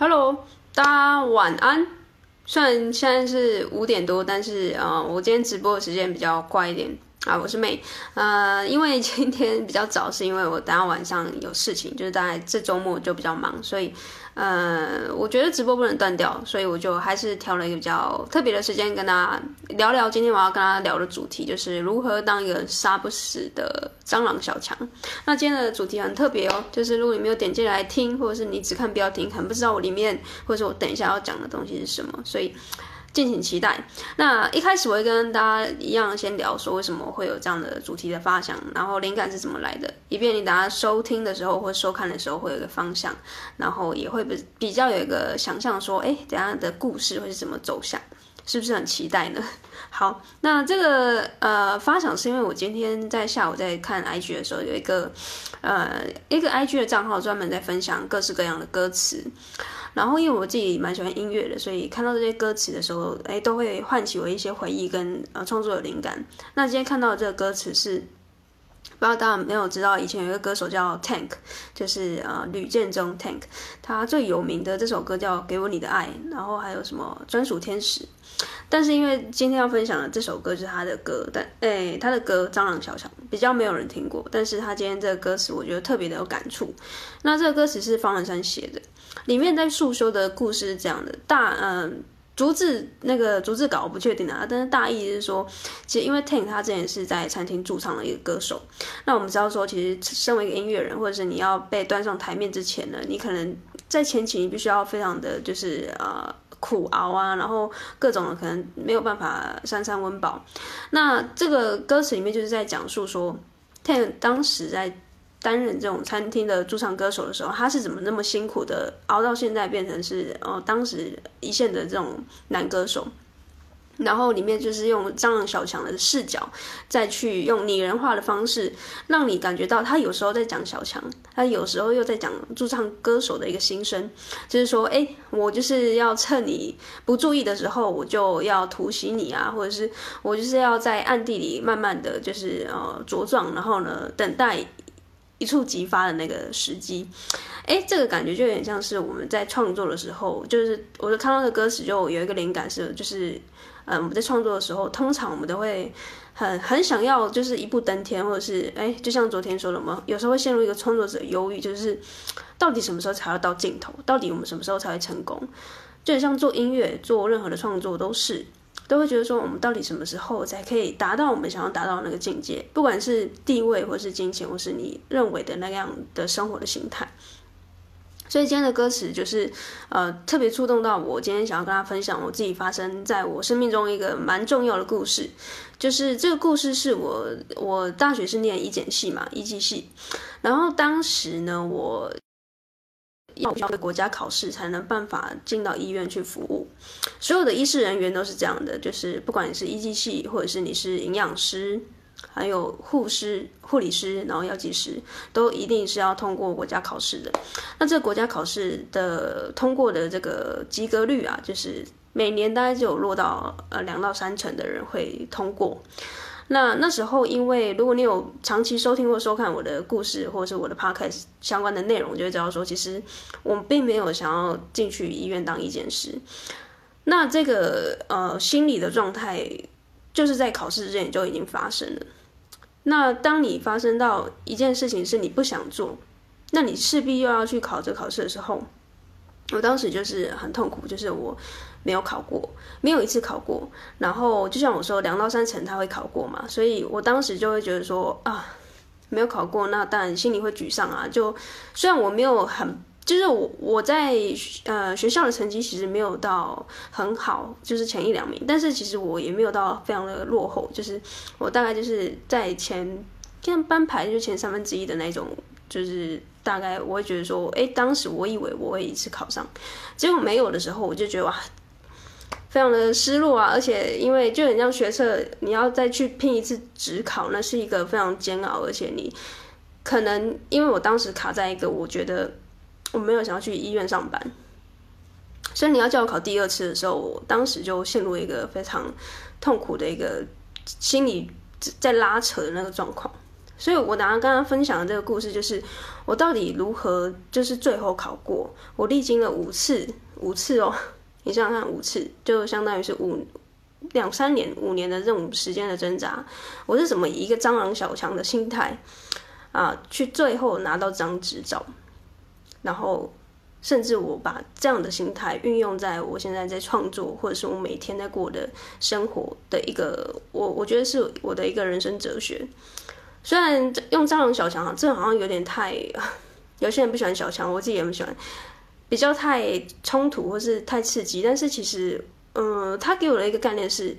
Hello，大家晚安。虽然现在是五点多，但是呃，我今天直播的时间比较快一点啊。我是妹呃，因为今天比较早，是因为我等下晚上有事情，就是大概这周末就比较忙，所以。呃，我觉得直播不能断掉，所以我就还是挑了一个比较特别的时间跟大家聊聊。今天我要跟大家聊的主题就是如何当一个杀不死的蟑螂小强。那今天的主题很特别哦，就是如果你没有点进来听，或者是你只看标题，可能不知道我里面或者是我等一下要讲的东西是什么，所以。敬请期待。那一开始我会跟大家一样，先聊说为什么会有这样的主题的发想，然后灵感是怎么来的，以便你大家收听的时候或收看的时候会有一个方向，然后也会比比较有一个想象说，哎，等下的故事会是怎么走向，是不是很期待呢？好，那这个呃发想是因为我今天在下午在看 IG 的时候，有一个呃一个 IG 的账号专门在分享各式各样的歌词。然后，因为我自己蛮喜欢音乐的，所以看到这些歌词的时候，哎，都会唤起我一些回忆跟呃创作的灵感。那今天看到这个歌词是，不知道大家有没有知道，以前有一个歌手叫 Tank，就是呃吕建中 Tank，他最有名的这首歌叫《给我你的爱》，然后还有什么专属天使。但是因为今天要分享的这首歌就是他的歌，但哎，他的歌《蟑螂小强》比较没有人听过，但是他今天这个歌词我觉得特别的有感触。那这个歌词是方文山写的。里面在诉说的故事是这样的，大嗯，逐字那个逐字稿我不确定啊，但是大意是说，其实因为 Tank 他之前是在餐厅驻唱的一个歌手，那我们知道说，其实身为一个音乐人，或者是你要被端上台面之前呢，你可能在前期你必须要非常的就是呃苦熬啊，然后各种的可能没有办法三餐温饱。那这个歌词里面就是在讲述说，Ten 当时在。担任这种餐厅的驻唱歌手的时候，他是怎么那么辛苦的熬到现在变成是哦当时一线的这种男歌手，然后里面就是用蟑螂小强的视角，再去用拟人化的方式，让你感觉到他有时候在讲小强，他有时候又在讲驻唱歌手的一个心声，就是说，哎，我就是要趁你不注意的时候，我就要突袭你啊，或者是我就是要在暗地里慢慢的就是呃茁壮，然后呢等待。一触即发的那个时机，哎，这个感觉就有点像是我们在创作的时候，就是我就看到的歌词就有一个灵感是，就是，嗯，我们在创作的时候，通常我们都会很很想要，就是一步登天，或者是，哎，就像昨天说的嘛，有时候会陷入一个创作者忧郁，就是到底什么时候才要到尽头？到底我们什么时候才会成功？就像做音乐，做任何的创作都是。都会觉得说，我们到底什么时候才可以达到我们想要达到那个境界？不管是地位，或是金钱，或是你认为的那样的生活的形态。所以今天的歌词就是，呃，特别触动到我。今天想要跟大家分享我自己发生在我生命中一个蛮重要的故事，就是这个故事是我我大学是念医检系嘛，医技系，然后当时呢，我。要考国家考试才能办法进到医院去服务，所有的医事人员都是这样的，就是不管你是医技系，或者是你是营养师，还有护士、护理师，然后药剂师，都一定是要通过国家考试的。那这个国家考试的通过的这个及格率啊，就是每年大概就有落到呃两到三成的人会通过。那那时候，因为如果你有长期收听或收看我的故事，或者是我的 podcast 相关的内容，就会知道说，其实我并没有想要进去医院当医检师。那这个呃心理的状态，就是在考试之前就已经发生了。那当你发生到一件事情是你不想做，那你势必又要去考这考试的时候，我当时就是很痛苦，就是我。没有考过，没有一次考过。然后就像我说，两到三成他会考过嘛，所以我当时就会觉得说啊，没有考过，那当然心里会沮丧啊。就虽然我没有很，就是我我在呃学校的成绩其实没有到很好，就是前一两名，但是其实我也没有到非常的落后，就是我大概就是在前，像班排就前三分之一的那种，就是大概我会觉得说，哎，当时我以为我会一次考上，结果没有的时候，我就觉得哇。非常的失落啊，而且因为就很像学测，你要再去拼一次指考，那是一个非常煎熬，而且你可能因为我当时卡在一个，我觉得我没有想要去医院上班，所以你要叫我考第二次的时候，我当时就陷入一个非常痛苦的一个心理在拉扯的那个状况，所以我拿刚刚分享的这个故事，就是我到底如何，就是最后考过。我历经了五次，五次哦，你想想看，五次就相当于是五两三年、五年的这种时间的挣扎。我是怎么以一个蟑螂小强的心态啊，去最后拿到这张执照，然后甚至我把这样的心态运用在我现在在创作，或者是我每天在过的生活的一个，我我觉得是我的一个人生哲学。虽然用蟑螂小强，这好像有点太，有些人不喜欢小强，我自己也不喜欢，比较太冲突或是太刺激。但是其实，嗯、他给我的一个概念是，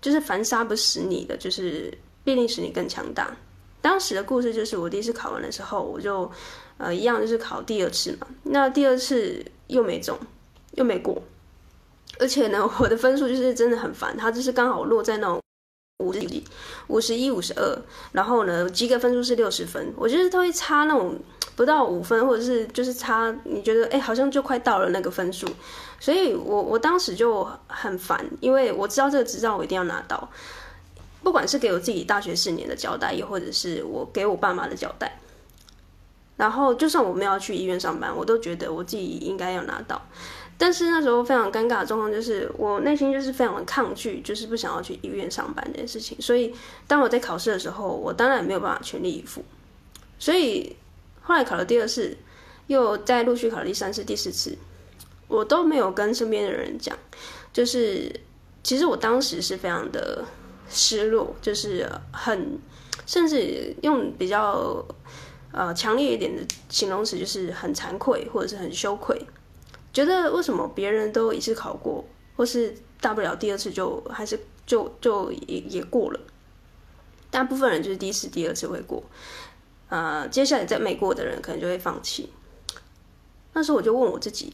就是凡杀不死你的，就是必定使你更强大。当时的故事就是我第一次考完的时候，我就呃一样就是考第二次嘛，那第二次又没中，又没过，而且呢，我的分数就是真的很烦，它就是刚好落在那种。五十几、五十一、五十二，然后呢，及格分数是六十分。我觉得都会差那种不到五分，或者是就是差，你觉得哎，好像就快到了那个分数。所以我我当时就很烦，因为我知道这个执照我一定要拿到，不管是给我自己大学四年的交代，又或者是我给我爸妈的交代。然后就算我没有去医院上班，我都觉得我自己应该要拿到。但是那时候非常尴尬的状况就是，我内心就是非常的抗拒，就是不想要去医院上班这件事情。所以当我在考试的时候，我当然没有办法全力以赴。所以后来考了第二次，又再陆续考了第三次、第四次，我都没有跟身边的人讲。就是其实我当时是非常的失落，就是很甚至用比较呃强烈一点的形容词，就是很惭愧或者是很羞愧。觉得为什么别人都一次考过，或是大不了第二次就还是就就也也过了，大部分人就是第一次、第二次会过，呃，接下来在没过的人可能就会放弃。那时候我就问我自己：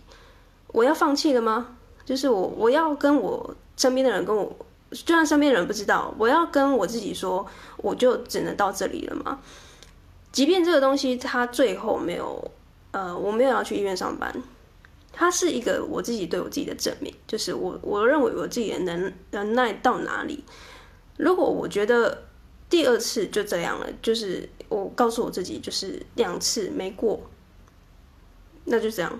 我要放弃了吗？就是我我要跟我身边的人跟我，就算身边人不知道，我要跟我自己说，我就只能到这里了吗？即便这个东西它最后没有，呃，我没有要去医院上班。它是一个我自己对我自己的证明，就是我我认为我自己的能能耐到哪里。如果我觉得第二次就这样了，就是我告诉我自己，就是两次没过，那就这样。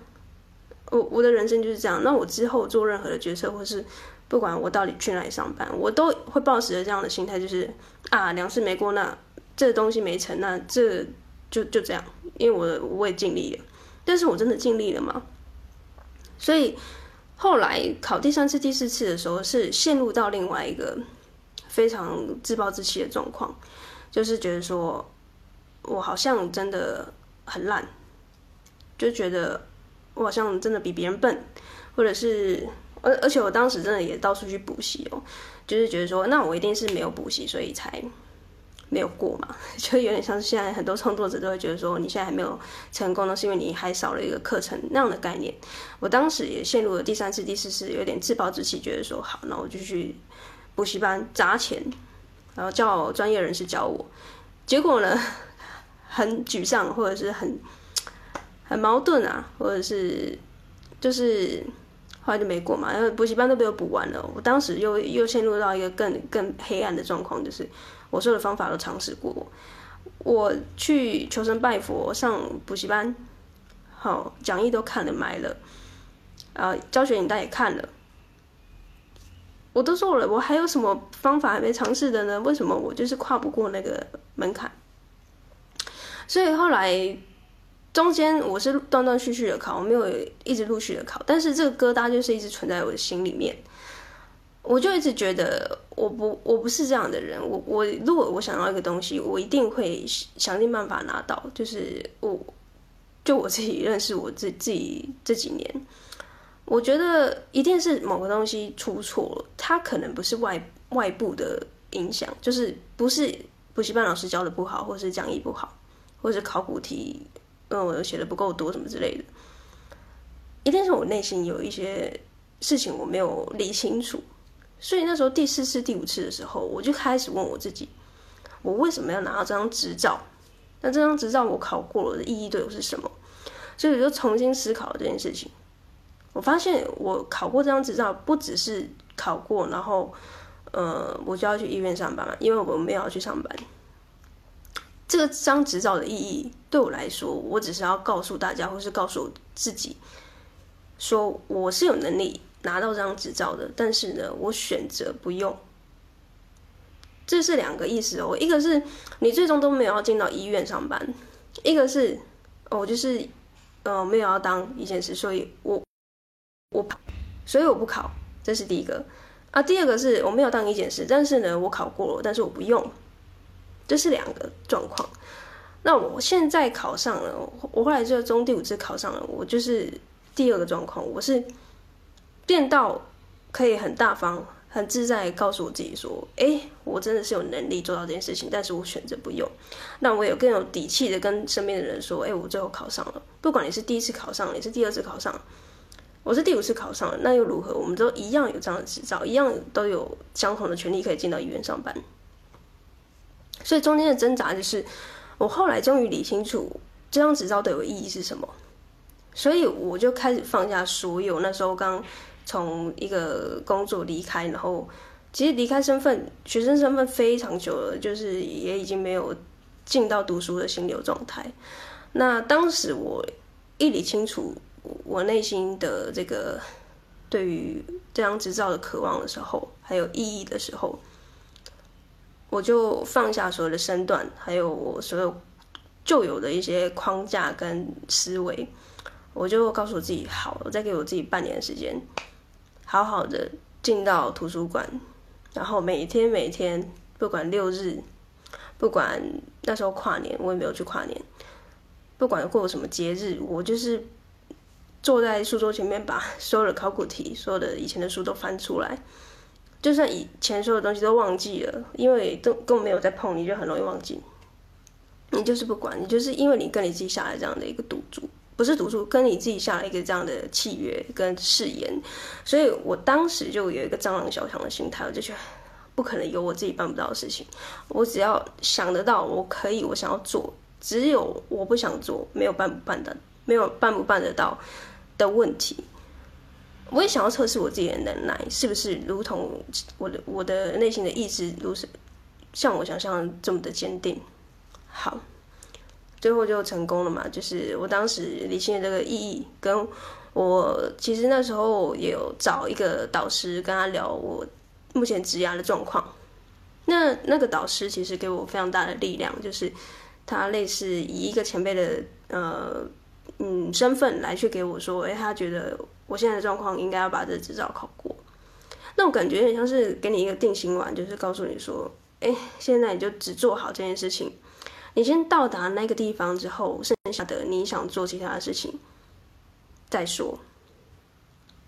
我我的人生就是这样。那我之后做任何的决策，或是不管我到底去哪里上班，我都会抱持着这样的心态，就是啊，两次没过，那这东西没成，那这就就这样。因为我我也尽力了，但是我真的尽力了吗？所以后来考第三次、第四次的时候，是陷入到另外一个非常自暴自弃的状况，就是觉得说，我好像真的很烂，就觉得我好像真的比别人笨，或者是而而且我当时真的也到处去补习哦，就是觉得说，那我一定是没有补习，所以才。没有过嘛，就有点像是现在很多创作者都会觉得说，你现在还没有成功，都是因为你还少了一个课程那样的概念。我当时也陷入了第三次、第四次，有点自暴自弃，觉得说好，那我就去补习班砸钱，然后叫专业人士教我。结果呢，很沮丧，或者是很很矛盾啊，或者是就是后来就没过嘛，因为补习班都被我补完了。我当时又又陷入到一个更更黑暗的状况，就是。我所有的方法都尝试过，我去求神拜佛，上补习班，好讲义都看了买了，啊，教学影带也看了，我都做了，我还有什么方法还没尝试的呢？为什么我就是跨不过那个门槛？所以后来中间我是断断续续的考，我没有一直陆续的考，但是这个疙瘩就是一直存在我的心里面。我就一直觉得我不我不是这样的人，我我如果我想要一个东西，我一定会想尽办法拿到。就是我，就我自己认识我自自己这几年，我觉得一定是某个东西出错了，它可能不是外外部的影响，就是不是补习班老师教的不好，或是讲义不好，或是考古题嗯我写的不够多什么之类的，一定是我内心有一些事情我没有理清楚。所以那时候第四次、第五次的时候，我就开始问我自己：我为什么要拿到这张执照？那这张执照我考过了的意义对我是什么？所以我就重新思考了这件事情。我发现我考过这张执照，不只是考过，然后呃，我就要去医院上班嘛，因为我没有要去上班。这张执照的意义对我来说，我只是要告诉大家，或是告诉我自己，说我是有能力拿到这张执照的，但是呢，我选择不用。这是两个意思哦，一个是你最终都没有要进到医院上班，一个是哦，就是呃没有要当医检师，所以我我所以我不考，这是第一个啊。第二个是我没有当医检师，但是呢我考过了，但是我不用，这是两个状况。那我现在考上了，我后来就中第五次考上了，我就是第二个状况，我是变到可以很大方。很自在，告诉我自己说：“哎，我真的是有能力做到这件事情，但是我选择不用。那我有更有底气的跟身边的人说：哎，我最后考上了。不管你是第一次考上，你是第二次考上，我是第五次考上了，那又如何？我们都一样有这样的执照，一样都有相同的权利可以进到医院上班。所以中间的挣扎就是，我后来终于理清楚这张执照对我意义是什么，所以我就开始放下所有那时候刚。”从一个工作离开，然后其实离开身份学生身份非常久了，就是也已经没有进到读书的心流状态。那当时我一理清楚我内心的这个对于这张执照的渴望的时候，还有意义的时候，我就放下所有的身段，还有我所有旧有的一些框架跟思维，我就告诉我自己：好，我再给我自己半年的时间。好好的进到图书馆，然后每天每天，不管六日，不管那时候跨年，我也没有去跨年。不管过什么节日，我就是坐在书桌前面，把所有的考古题、所有的以前的书都翻出来。就算以前所有东西都忘记了，因为都根本没有在碰，你就很容易忘记。你就是不管，你就是因为你跟你自己下来这样的一个赌注。不是读书，跟你自己下了一个这样的契约跟誓言，所以我当时就有一个蟑螂小强的心态，我就觉得不可能有我自己办不到的事情。我只要想得到，我可以，我想要做，只有我不想做，没有办不办的，没有办不办得到的问题。我也想要测试我自己的能耐，是不是如同我的我的内心的意志，如是像我想象这么的坚定。好。最后就成功了嘛，就是我当时理性的这个意义，跟我其实那时候也有找一个导师跟他聊我目前职涯的状况。那那个导师其实给我非常大的力量，就是他类似以一个前辈的呃嗯身份来去给我说，哎，他觉得我现在的状况应该要把这执照考过。那我感觉有点像是给你一个定心丸，就是告诉你说，哎，现在你就只做好这件事情。你先到达那个地方之后，剩下的你想做其他的事情再说。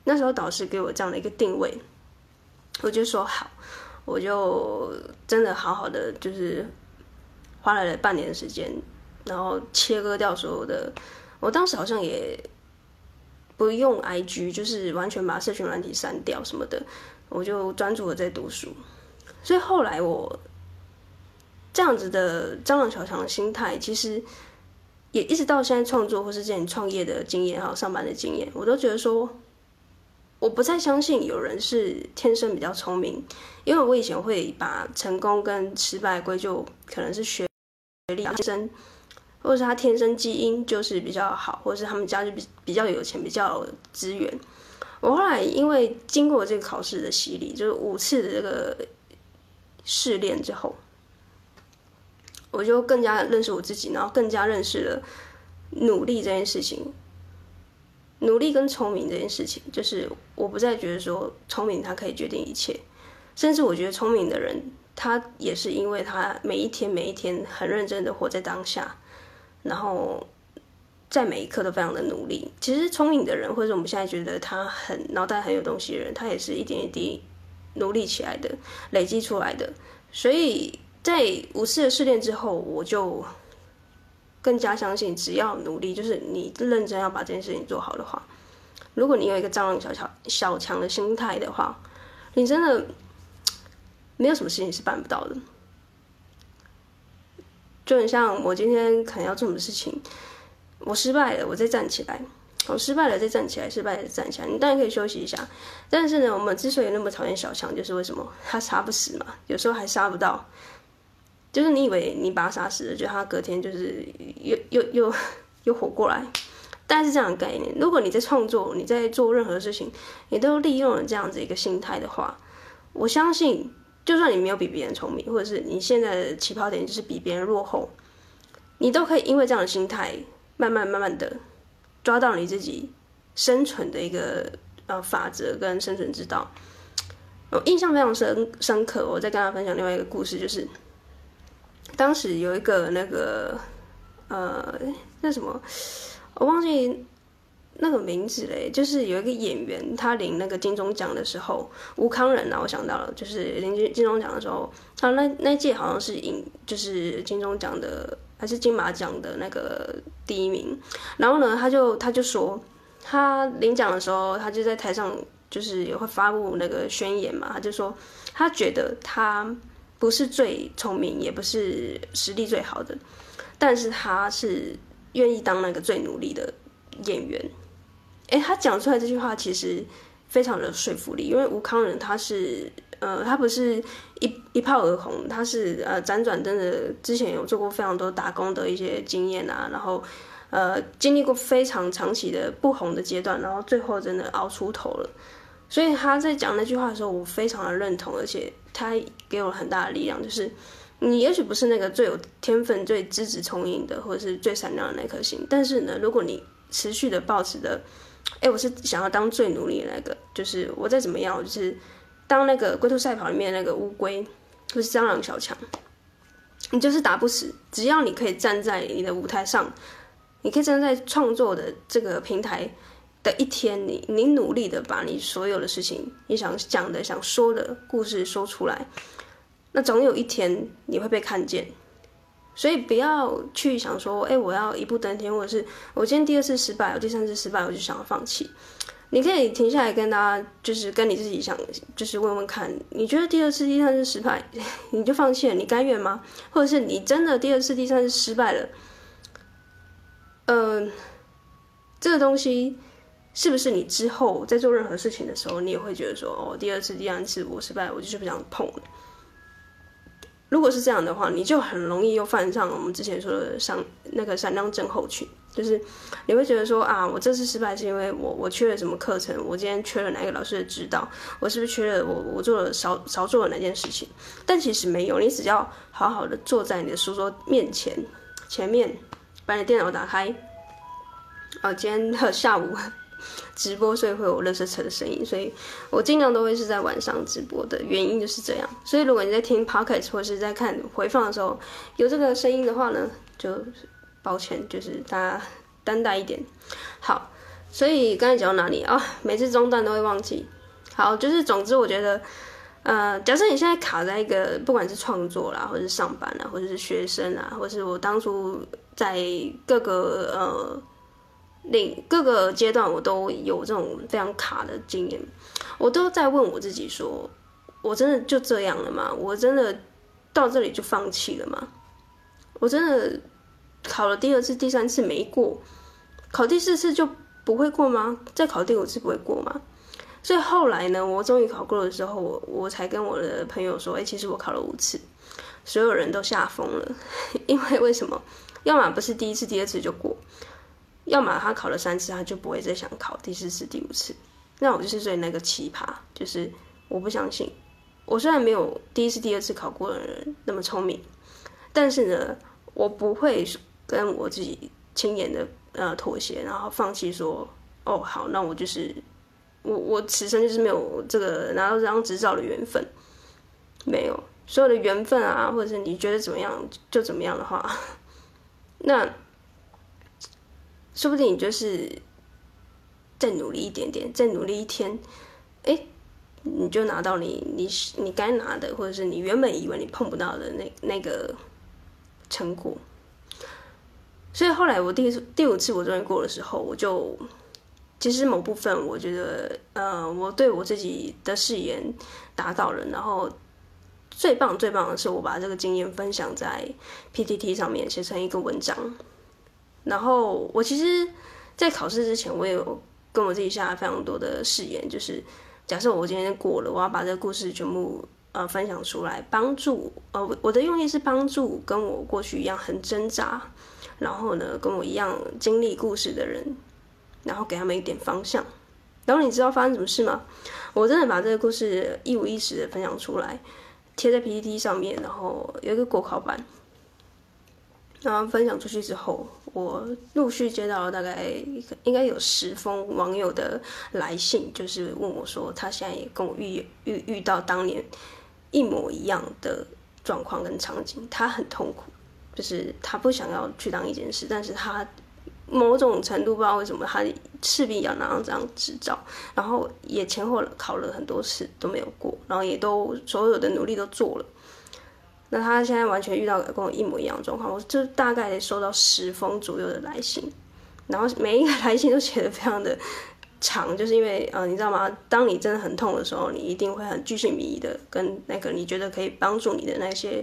那时候导师给我这样的一个定位，我就说好，我就真的好好的，就是花了半年的时间，然后切割掉所有的。我当时好像也不用 IG，就是完全把社群软体删掉什么的，我就专注的在读书。所以后来我。这样子的张朗小强的心态，其实也一直到现在创作或是这样创业的经验，还有上班的经验，我都觉得说，我不再相信有人是天生比较聪明，因为我以前会把成功跟失败归咎可能是学学历天生，或者是他天生基因就是比较好，或者是他们家就比比较有钱，比较资源。我后来因为经过这个考试的洗礼，就是五次的这个试炼之后。我就更加认识我自己，然后更加认识了努力这件事情。努力跟聪明这件事情，就是我不再觉得说聪明他可以决定一切，甚至我觉得聪明的人，他也是因为他每一天每一天很认真的活在当下，然后在每一刻都非常的努力。其实聪明的人，或者我们现在觉得他很脑袋很有东西的人，他也是一点一滴努力起来的，累积出来的。所以。在五次的试炼之后，我就更加相信，只要努力，就是你认真要把这件事情做好的话，如果你有一个张朗小强小强的心态的话，你真的没有什么事情是办不到的。就很像我今天可能要做什么事情，我失败了，我再站起来；我失败了，再站起来；失败了，再站起来。你当然可以休息一下，但是呢，我们之所以那么讨厌小强，就是为什么他杀不死嘛，有时候还杀不到。就是你以为你把他杀死了，就他隔天就是又又又又活过来。但是这样的概念，如果你在创作，你在做任何事情，你都利用了这样子一个心态的话，我相信，就算你没有比别人聪明，或者是你现在的起跑点就是比别人落后，你都可以因为这样的心态，慢慢慢慢的抓到你自己生存的一个呃法则跟生存之道。我印象非常深深刻，我再跟大家分享另外一个故事，就是当时有一个那个呃那什么，我忘记那个名字嘞，就是有一个演员，他领那个金钟奖的时候，吴康仁啊，我想到了，就是领金金钟奖的时候，他那那届好像是影，就是金钟奖的还是金马奖的那个第一名，然后呢，他就他就说，他领奖的时候，他就在台上。就是也会发布那个宣言嘛，他就说他觉得他不是最聪明，也不是实力最好的，但是他是愿意当那个最努力的演员。诶，他讲出来这句话其实非常的说服力，因为吴康仁他是呃，他不是一一炮而红，他是呃辗转真的之前有做过非常多打工的一些经验啊，然后呃经历过非常长期的不红的阶段，然后最后真的熬出头了。所以他在讲那句话的时候，我非常的认同，而且他给我很大的力量，就是你也许不是那个最有天分、最资质聪颖的，或者是最闪亮的那颗星，但是呢，如果你持续的抱持的，哎，我是想要当最努力的那个，就是我再怎么样，我就是当那个龟兔赛跑里面那个乌龟，或是蟑螂小强，你就是打不死，只要你可以站在你的舞台上，你可以站在创作的这个平台。的一天，你你努力的把你所有的事情，你想讲的、想说的故事说出来，那总有一天你会被看见。所以不要去想说，哎，我要一步登天，或者是我今天第二次失败，我第三次失败，我就想要放弃。你可以停下来跟大家，就是跟你自己想，就是问问看，你觉得第二次、第三次失败，你就放弃了，你甘愿吗？或者是你真的第二次、第三次失败了？嗯、这个东西。是不是你之后在做任何事情的时候，你也会觉得说，哦，第二次、第三次我失败，我就是不想碰。如果是这样的话，你就很容易又犯上我们之前说的上那个闪亮症候群，就是你会觉得说啊，我这次失败是因为我我缺了什么课程，我今天缺了哪个老师的指导，我是不是缺了我我做了少少做了哪件事情？但其实没有，你只要好好的坐在你的书桌面前前面，把你电脑打开。哦，今天和下午。直播，所以会有垃圾车的声音，所以我尽量都会是在晚上直播的原因就是这样。所以如果你在听 Podcast 或是在看回放的时候有这个声音的话呢，就抱歉，就是大家担待一点。好，所以刚才讲到哪里啊？每次中断都会忘记。好，就是总之我觉得，呃，假设你现在卡在一个不管是创作啦，或者是上班啦，或者是学生啊，或者是我当初在各个呃。另各个阶段，我都有这种非常卡的经验，我都在问我自己说：我真的就这样了吗？我真的到这里就放弃了吗？我真的考了第二次、第三次没过，考第四次就不会过吗？再考第五次不会过吗？所以后来呢，我终于考过的时候，我我才跟我的朋友说：哎，其实我考了五次，所有人都吓疯了，因为为什么？要么不是第一次、第二次就过。要么他考了三次，他就不会再想考第四次、第五次。那我就是最那个奇葩，就是我不相信。我虽然没有第一次、第二次考过的人那么聪明，但是呢，我不会跟我自己轻言的呃妥协，然后放弃说哦好，那我就是我我此生就是没有这个拿到这张执照的缘分，没有所有的缘分啊，或者是你觉得怎么样就怎么样的话，那。说不定你就是再努力一点点，再努力一天，哎，你就拿到你你你该拿的，或者是你原本以为你碰不到的那那个成果。所以后来我第第五次我终于过的时候，我就其实某部分我觉得，呃，我对我自己的誓言达到了。然后最棒最棒的是，我把这个经验分享在 PTT 上面，写成一个文章。然后我其实，在考试之前，我也有跟我自己下了非常多的誓言，就是假设我今天过了，我要把这个故事全部呃分享出来，帮助呃我的用意是帮助跟我过去一样很挣扎，然后呢跟我一样经历故事的人，然后给他们一点方向。然后你知道发生什么事吗？我真的把这个故事一五一十的分享出来，贴在 PPT 上面，然后有一个国考版。然后分享出去之后，我陆续接到了大概应该有十封网友的来信，就是问我说，他现在也跟我遇遇遇到当年一模一样的状况跟场景，他很痛苦，就是他不想要去当一件事，但是他某种程度不知道为什么，他势必要拿上这张执照，然后也前后考了很多次都没有过，然后也都所有的努力都做了。那他现在完全遇到跟我一模一样的状况，我就大概收到十封左右的来信，然后每一个来信都写得非常的长，就是因为呃，你知道吗？当你真的很痛的时候，你一定会很巨细靡遗的跟那个你觉得可以帮助你的那些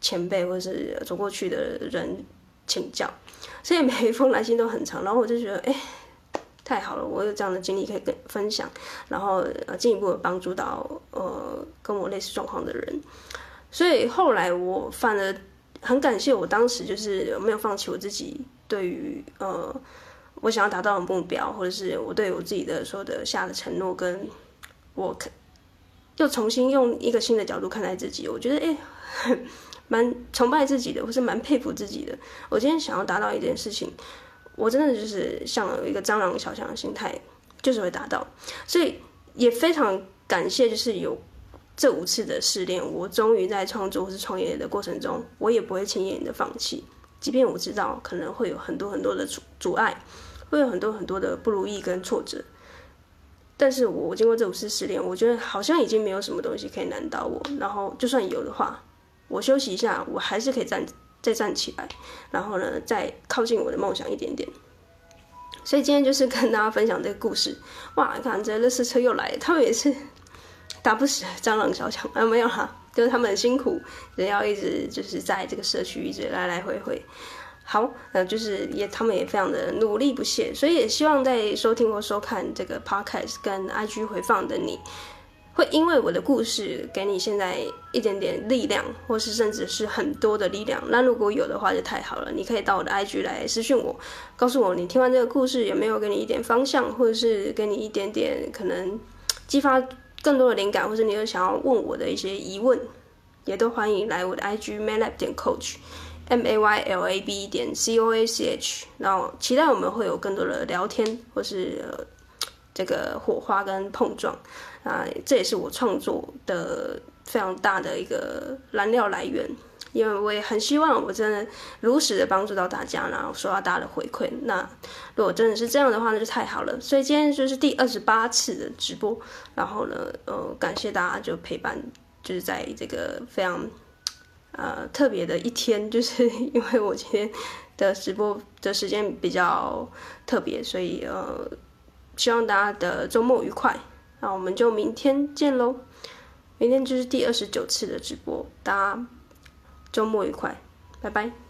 前辈或者是走过去的人请教，所以每一封来信都很长，然后我就觉得，哎，太好了，我有这样的经历可以跟分享，然后呃进一步的帮助到呃跟我类似状况的人。所以后来我反而很感谢我当时就是没有放弃我自己对于呃我想要达到的目标，或者是我对我自己的说的下的承诺，跟我看又重新用一个新的角度看待自己，我觉得哎，蛮崇拜自己的，或是蛮佩服自己的。我今天想要达到一件事情，我真的就是像有一个蟑螂小强的心态，就是会达到。所以也非常感谢，就是有。这五次的试炼，我终于在创作或是创业的过程中，我也不会轻易的放弃。即便我知道可能会有很多很多的阻阻碍，会有很多很多的不如意跟挫折，但是我经过这五次试炼，我觉得好像已经没有什么东西可以难倒我。然后就算有的话，我休息一下，我还是可以站再站起来，然后呢，再靠近我的梦想一点点。所以今天就是跟大家分享这个故事。哇，你看这垃圾车又来，他们也是。打不死蟑螂小强啊，没有哈，就是他们很辛苦，人要一直就是在这个社区一直来来回回。好，呃，就是也他们也非常的努力不懈，所以也希望在收听或收看这个 podcast 跟 IG 回放的你，会因为我的故事给你现在一点点力量，或是甚至是很多的力量。那如果有的话就太好了，你可以到我的 IG 来私讯我，告诉我你听完这个故事有没有给你一点方向，或者是给你一点点可能激发。更多的灵感，或是你有想要问我的一些疑问，也都欢迎来我的 IG maylab 点 coach，M A Y L A B 点 C O A C H，然后期待我们会有更多的聊天，或是、这个火花跟碰撞啊，这也是我创作的非常大的一个燃料来源。因为我也很希望我真的如实的帮助到大家，然后收到大家的回馈。那如果真的是这样的话，那就太好了。所以今天就是第二十八次的直播，然后呢，呃，感谢大家就陪伴，就是在这个非常呃特别的一天，就是因为我今天的直播的时间比较特别，所以呃，希望大家的周末愉快。那我们就明天见喽，明天就是第二十九次的直播，大家。周末愉快，拜拜。